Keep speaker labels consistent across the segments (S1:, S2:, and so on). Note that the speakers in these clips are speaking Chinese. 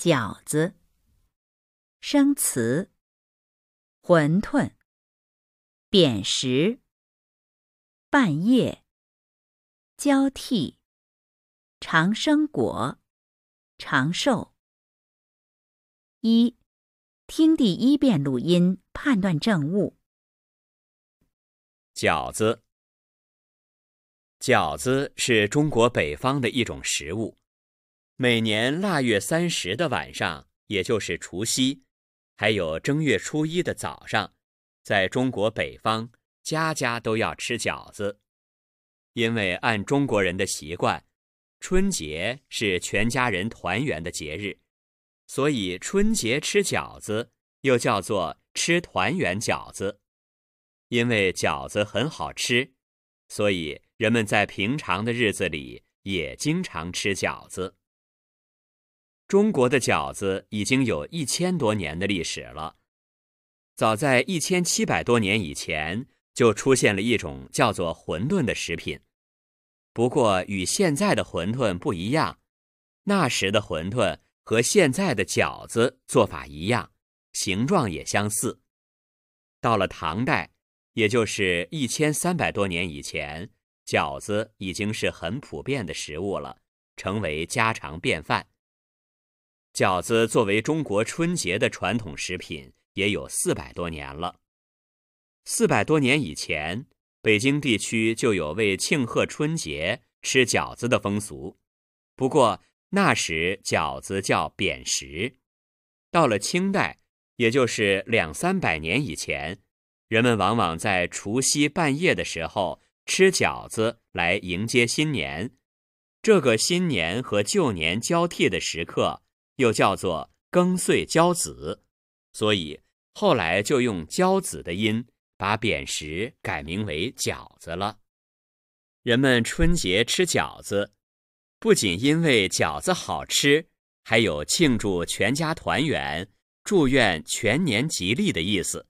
S1: 饺子。生词：馄饨、扁食、半夜、交替、长生果、长寿。一、听第一遍录音，判断正误。
S2: 饺子，饺子是中国北方的一种食物。每年腊月三十的晚上，也就是除夕。还有正月初一的早上，在中国北方，家家都要吃饺子，因为按中国人的习惯，春节是全家人团圆的节日，所以春节吃饺子又叫做吃团圆饺子。因为饺子很好吃，所以人们在平常的日子里也经常吃饺子。中国的饺子已经有一千多年的历史了。早在一千七百多年以前，就出现了一种叫做馄饨的食品。不过与现在的馄饨不一样，那时的馄饨和现在的饺子做法一样，形状也相似。到了唐代，也就是一千三百多年以前，饺子已经是很普遍的食物了，成为家常便饭。饺子作为中国春节的传统食品，也有四百多年了。四百多年以前，北京地区就有为庆贺春节吃饺子的风俗。不过那时饺子叫扁食。到了清代，也就是两三百年以前，人们往往在除夕半夜的时候吃饺子来迎接新年。这个新年和旧年交替的时刻。又叫做庚岁交子，所以后来就用交子的音把扁食改名为饺子了。人们春节吃饺子，不仅因为饺子好吃，还有庆祝全家团圆、祝愿全年吉利的意思。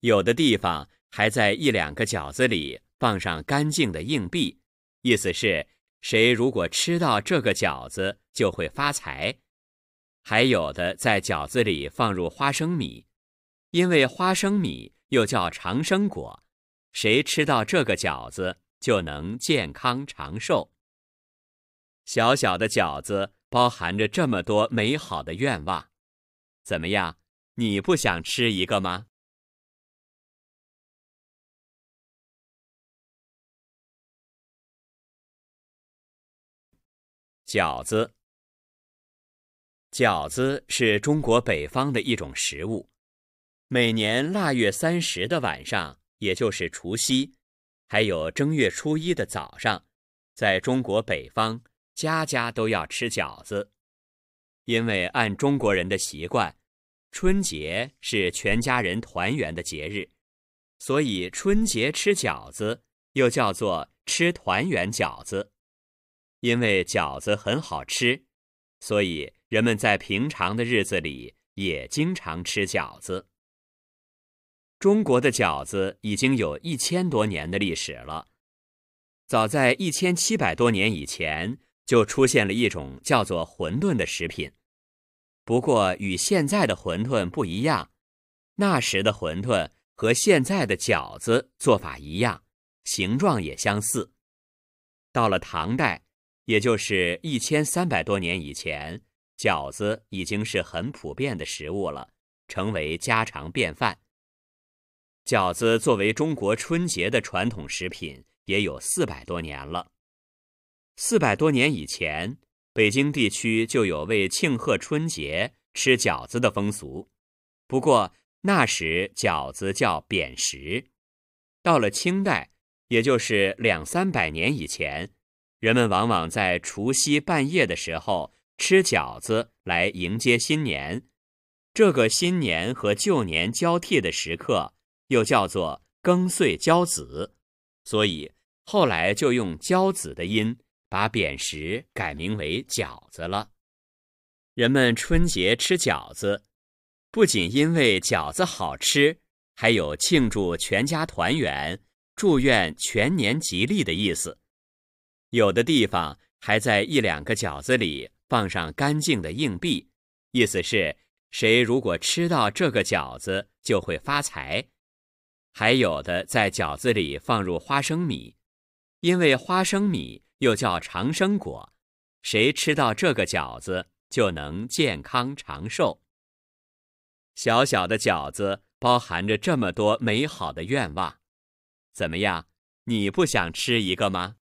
S2: 有的地方还在一两个饺子里放上干净的硬币，意思是谁如果吃到这个饺子就会发财。还有的在饺子里放入花生米，因为花生米又叫长生果，谁吃到这个饺子就能健康长寿。小小的饺子包含着这么多美好的愿望，怎么样？你不想吃一个吗？饺子。饺子是中国北方的一种食物。每年腊月三十的晚上，也就是除夕，还有正月初一的早上，在中国北方，家家都要吃饺子。因为按中国人的习惯，春节是全家人团圆的节日，所以春节吃饺子又叫做吃团圆饺子。因为饺子很好吃，所以。人们在平常的日子里也经常吃饺子。中国的饺子已经有一千多年的历史了。早在一千七百多年以前，就出现了一种叫做馄饨的食品。不过与现在的馄饨不一样，那时的馄饨和现在的饺子做法一样，形状也相似。到了唐代，也就是一千三百多年以前。饺子已经是很普遍的食物了，成为家常便饭。饺子作为中国春节的传统食品，也有四百多年了。四百多年以前，北京地区就有为庆贺春节吃饺子的风俗。不过那时饺子叫扁食。到了清代，也就是两三百年以前，人们往往在除夕半夜的时候。吃饺子来迎接新年，这个新年和旧年交替的时刻，又叫做庚岁交子，所以后来就用交子的音把扁食改名为饺子了。人们春节吃饺子，不仅因为饺子好吃，还有庆祝全家团圆、祝愿全年吉利的意思。有的地方还在一两个饺子里。放上干净的硬币，意思是，谁如果吃到这个饺子就会发财。还有的在饺子里放入花生米，因为花生米又叫长生果，谁吃到这个饺子就能健康长寿。小小的饺子包含着这么多美好的愿望，怎么样？你不想吃一个吗？